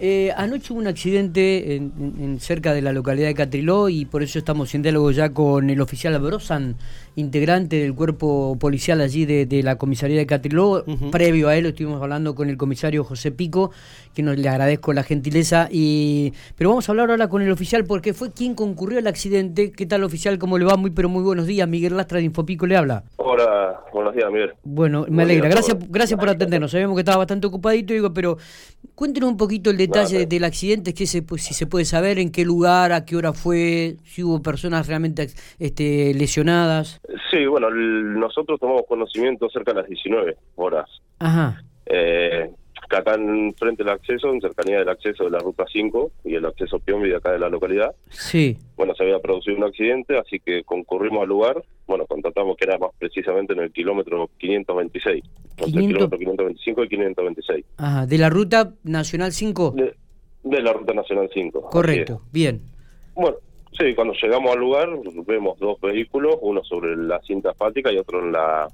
Eh, anoche hubo un accidente en, en- en cerca de la localidad de Catriló y por eso estamos en diálogo ya con el oficial Abrosan, integrante del cuerpo policial allí de, de la comisaría de Catriló. Previo a él estuvimos hablando con el comisario José Pico, que nos le agradezco la gentileza. Y, pero vamos a hablar ahora con el oficial porque fue quien concurrió al accidente. ¿Qué tal oficial? ¿Cómo le va? Muy pero muy buenos días. Miguel Lastra de Infopico le habla. Hola, buenos días, Miguel. Bueno, me alegra. Gracias, gracias por atendernos. Sabemos que estaba bastante ocupadito, digo, pero cuéntenos un poquito el detalle del accidente, que se, si se puede saber, en qué lugar, a qué hora fue, si hubo personas realmente este, lesionadas. Sí, bueno, el- nosotros tomamos conocimiento cerca de las 19 horas. Ajá, Eh, que acá en frente del acceso, en cercanía del acceso de la ruta 5 y el acceso Piombi de acá de la localidad, sí, bueno, se había producido un accidente, así que concurrimos al lugar. Bueno, contratamos que era más precisamente en el kilómetro 526, entre el 500. kilómetro 525 y 526, ajá. De la ruta Nacional 5. de, de la ruta nacional 5. así Correcto, bien. Bueno, sí, cuando llegamos al lugar vemos dos vehículos, uno sobre la cinta asfáltica y otro en la,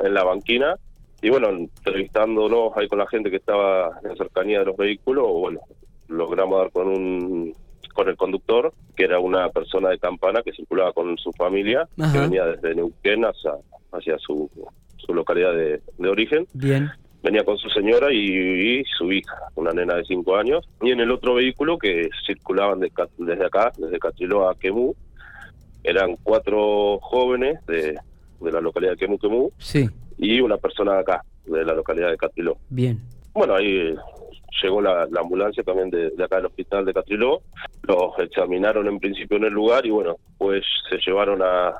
en la banquina. Y bueno, entrevistándonos ahí con la gente que estaba en cercanía de los vehículos, bueno, logramos dar con un con el conductor, que era una persona de Campana que circulaba con su familia, Ajá. que venía desde Neuquén hacia, hacia su, su localidad de, de origen. Bien, Venía con su señora y, y su hija, una nena de 5 años. Y en el otro vehículo que circulaban de desde acá, desde Catriló a Quemú, eran cuatro jóvenes de, de la localidad de Quemú Quemú sí, y una persona de acá, de la localidad de Catriló. bien. Bueno, ahí eh, llegó la, la ambulancia también de, de acá del hospital de Catriló, los examinaron en principio en el lugar y bueno, pues se llevaron a,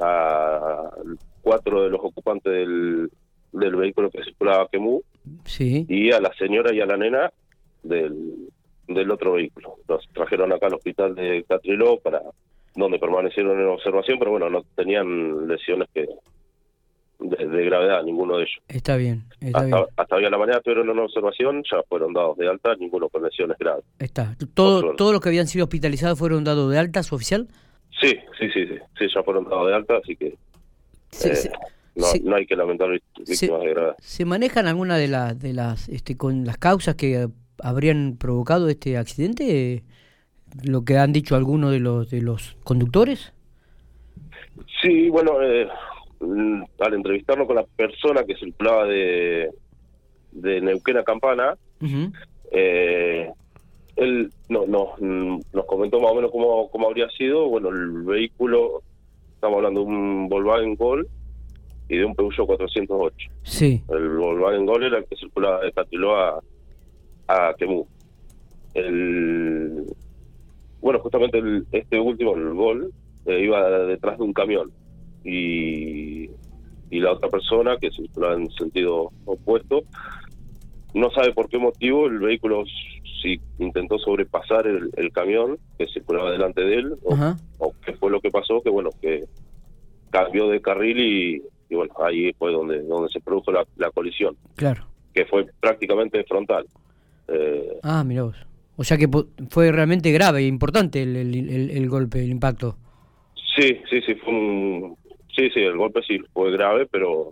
a cuatro de los ocupantes del, del vehículo que circulaba Quemú Sí, y a la señora y a la nena del, del otro vehículo. Los trajeron acá al hospital de Catriló para donde permanecieron en observación, pero bueno, no tenían lesiones que de, de gravedad, ninguno de ellos. está bien, está Hasta, bien. hasta hoy a la mañana estuvieron en observación, ya fueron dados de alta, ninguno con lesiones graves. Está. Todo, todos los que habían sido hospitalizados fueron dados de alta, su oficial. Sí, sí, sí, sí, sí, ya fueron dados de alta, así que Se- eh, se- no, se- no hay que lamentar víctimas de gravedad. ¿Se manejan alguna de las de las este con las causas que habrían provocado este accidente? Lo que han dicho algunos de los de los conductores. Sí, bueno, eh, al entrevistarnos con la persona que circulaba de, de Neuquén a Campana, eh, él no, no, mm, nos comentó más o menos cómo, cómo habría sido. Bueno, el vehículo, estamos hablando de un Volkswagen Gol y de un Peugeot 408. Sí, El Volkswagen Gol era el que circulaba de a, a Quemú. El, bueno, justamente el- este último, el Gol, eh, iba detrás de un camión y, y la otra persona que circulaba en sentido opuesto no sabe por qué motivo el vehículo si intentó sobrepasar el, el camión que circulaba delante de él o, o qué fue lo que pasó que bueno que cambió de carril y, y bueno ahí fue donde donde se produjo la, la colisión claro. que fue prácticamente frontal Eh, Ah, mira vos. O sea que fue realmente grave e importante el, el, el- el golpe, el impacto. sí sí sí fue un sí sí el golpe sí fue grave pero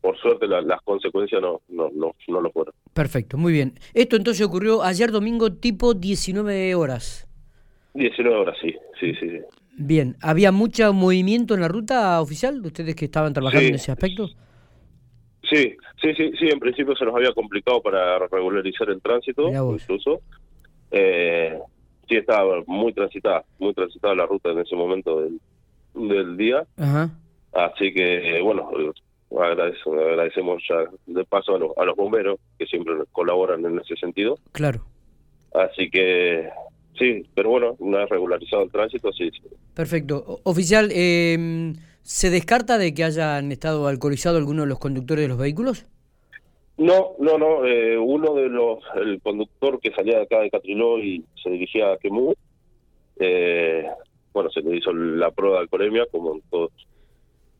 por suerte la- las consecuencias no no no no lo fueron Perfecto, muy bien. Esto entonces ocurrió ayer domingo tipo 19 horas. 19 horas sí sí sí, sí. Bien, ¿había mucho movimiento en la ruta oficial? ¿Ustedes que estaban trabajando Sí. en ese aspecto? Sí, sí, sí, sí, en principio se nos había complicado para regularizar el tránsito, incluso. Eh, sí, estaba muy transitada, muy transitada la ruta en ese momento del, del día, Ajá. así que, bueno, agradece- agradecemos ya de paso a los, a los bomberos que siempre colaboran en ese sentido, Claro. así que, sí, pero bueno, una vez regularizado el tránsito, sí, sí. Perfecto. Oficial, eh, ¿se descarta de que hayan estado alcoholizados algunos de los conductores de los vehículos? No, no, no. eh, uno de los, el conductor que salía de acá de Catriló y se dirigía a Quemú, eh, bueno, se le hizo la prueba de alcoholemia, como en todos,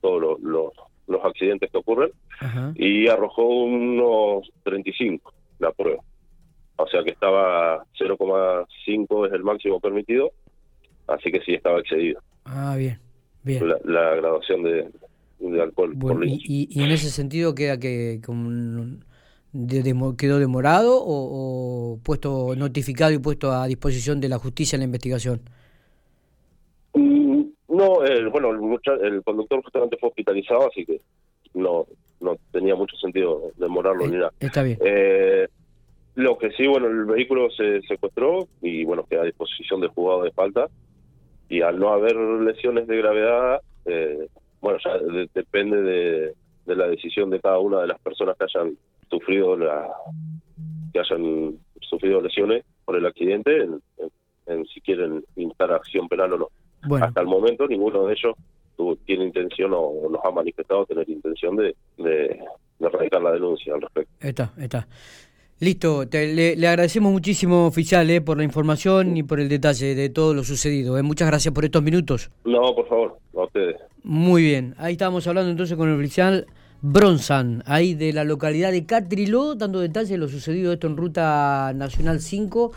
todos los, los, los accidentes que ocurren, Ajá. y arrojó unos 35 la prueba. O sea que estaba 0,5 es el máximo permitido, así que sí estaba excedido Ah, bien, bien. la, la graduación de, de alcohol Bueno, por y, y- y en ese sentido queda que como quedó demorado o, puesto notificado y puesto a disposición de la justicia en la investigación? No, bueno, el, conductor justamente fue hospitalizado, así que no no tenía mucho sentido demorarlo eh, ni nada. Está bien. Eh, lo que sí, bueno, el vehículo se secuestró y bueno, queda a disposición del juzgado de falta. Y al no haber lesiones de gravedad, eh, bueno, ya depende de, la decisión de cada una de las personas que hayan sufrido la que hayan sufrido lesiones por el accidente en, si quieren instar acción penal o no. Hasta el momento ninguno de ellos tiene intención o nos ha manifestado tener intención de, de, de la denuncia al respecto. Está, está. Listo, le, agradecemos muchísimo, oficial, eh, por la información y por el detalle de todo lo sucedido. Eh. Muchas gracias por estos minutos. No, por favor, a ustedes. Muy bien, ahí estábamos hablando entonces con el oficial Bronzan, ahí de la localidad de Catriló, dando detalles de lo sucedido esto en Ruta Nacional 5.